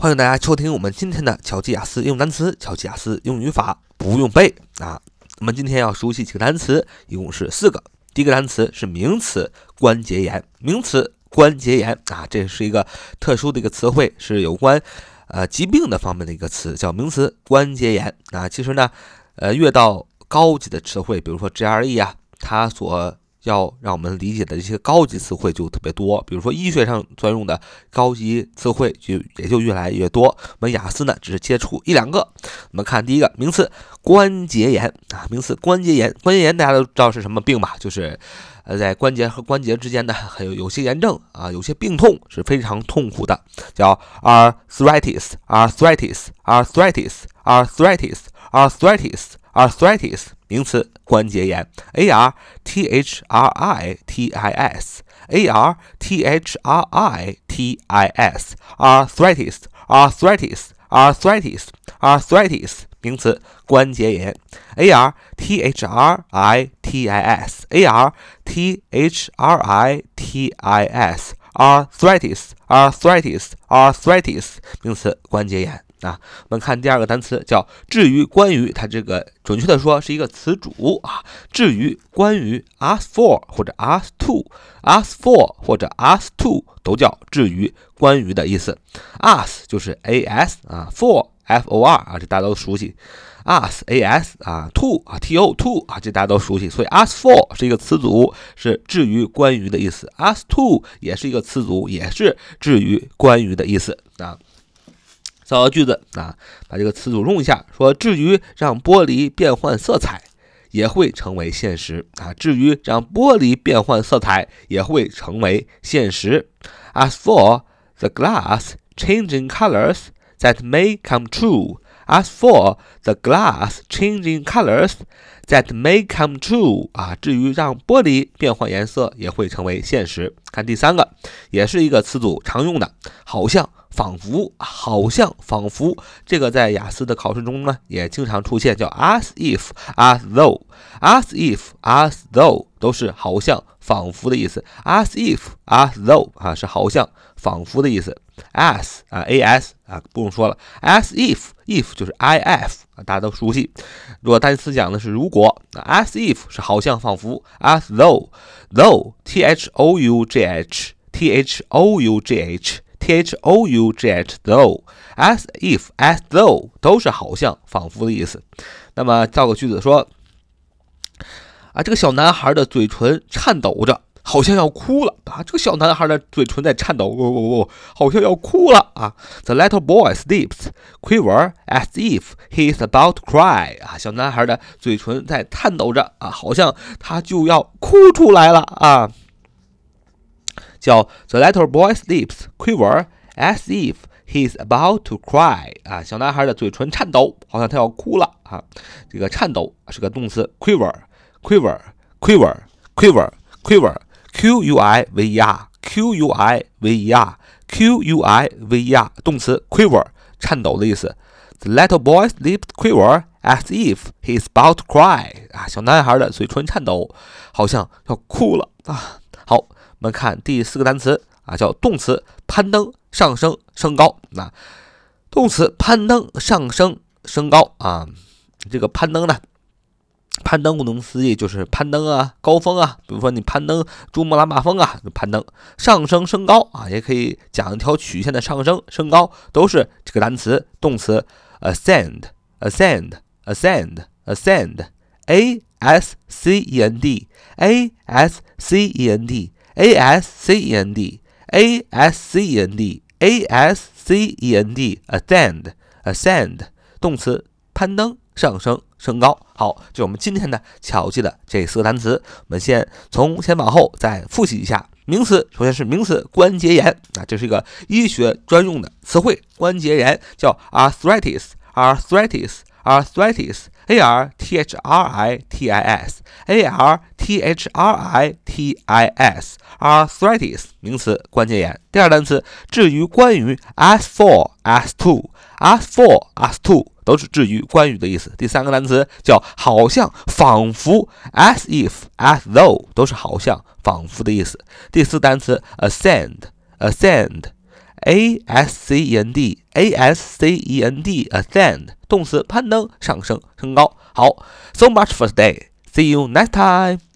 欢迎大家收听我们今天的乔吉雅思用单词、乔吉雅思用语法不用背啊。我们今天要熟悉几个单词，一共是四个。第一个单词是名词关节炎，名词关节炎啊，这是一个特殊的一个词汇，是有关呃疾病的方面的一个词，叫名词关节炎啊。其实呢，呃，越到高级的词汇，比如说 GRE 啊，它所要让我们理解的这些高级词汇就特别多，比如说医学上专用的高级词汇就也就越来越多。我们雅思呢只是接触一两个。我们看第一个名词关节炎啊，名词关节炎，关节炎大家都知道是什么病吧？就是呃在关节和关节之间呢还有有些炎症啊，有些病痛是非常痛苦的，叫 arthritis，arthritis，arthritis，arthritis arthritis，arthritis，arthritis，arthritis，arthritis。名词关节炎，a r t h r i t i s，a r t h r i t i s，arthritis，arthritis，arthritis，arthritis，名词关节炎，a r t h r i t i s，a r t h r i t i s，arthritis，arthritis，arthritis，名词关节炎。 啊，我们看第二个单词叫“至于”，关于它这个准确的说是一个词组啊。至于关于，ask for 或者 ask to，ask for 或者 ask to 都叫至于关于的意思。ask 就是 a s 啊，for f o r 啊，这大家都熟悉。ask a s 啊，to 啊 t o to 啊，这大家都熟悉。所以 ask for 是一个词组，是至于关于的意思。ask to 也是一个词组，也是至于关于的意思啊。造个句子啊，把这个词组用一下。说至于让玻璃变换色彩，也会成为现实啊。至于让玻璃变换色彩，也会成为现实。As for the glass changing colors that may come true. As for the glass changing colors that may come true. 啊，至于让玻璃变换颜色，也会成为现实。看第三个，也是一个词组常用的，好像。仿佛，好像，仿佛，这个在雅思的考试中呢，也经常出现，叫 as if，as though，as if，as though，都是好像，仿佛的意思。as if，as though，啊，是好像，仿佛的意思。as 啊，as 啊，不用说了。as if，if 就是 if 啊，大家都熟悉。如果单词讲的是如果，as if 是好像，仿佛。as though though t h o u g h t h o u g h though as if as though 都是好像仿佛的意思。那么造个句子说啊，这个小男孩的嘴唇颤抖着，好像要哭了啊。这个小男孩的嘴唇在颤抖，哦哦哦，好像要哭了啊。The little boy's lips quiver as if he is about to cry 啊。小男孩的嘴唇在颤抖着啊，好像他就要哭出来了啊。叫 The little boy's lips quiver as if he's about to cry 啊，小男孩的嘴唇颤抖，好像他要哭了啊。这个颤抖是个动词，quiver，quiver，quiver，quiver，q u i v e r，q u i v e r，q u i v e r，动词 quiver，颤抖的意思。The little boy's lips quiver as if he's about to cry 啊，小男孩的嘴唇颤抖，好像要哭了啊。 我们看第四个单词啊，叫动词攀登、上升、升高。那动词攀登、上升、升高啊，这个攀登呢，攀登顾名思义就是攀登啊，高峰啊，比如说你攀登珠穆朗玛峰啊，攀登、上升、升高啊，也可以讲一条曲线的上升、升高，都是这个单词动词 ascend、ascend、ascend、ascend，a s c e n d，a s c e n d。A s c e n d a s c e n d a s c e n d ascend ascend 动词攀登上升升高。好，就我们今天的巧记的这四个单词。我们先从前往后再复习一下。名词首先是名词关节炎啊，这是一个医学专用的词汇。关节炎叫 arthritis arthritis arthritis a r t h r i t i s a r t h r i t i s arthritis 名词关节炎。第二单词至于关于 as for as to as for as to 都是至于关于的意思。第三个单词叫好像仿佛 as if as though 都是好像仿佛的意思。第四单词 ascend ascend，ascend，ascend，ascend，动词攀登、上升、升高。好，so much for today. See you next time.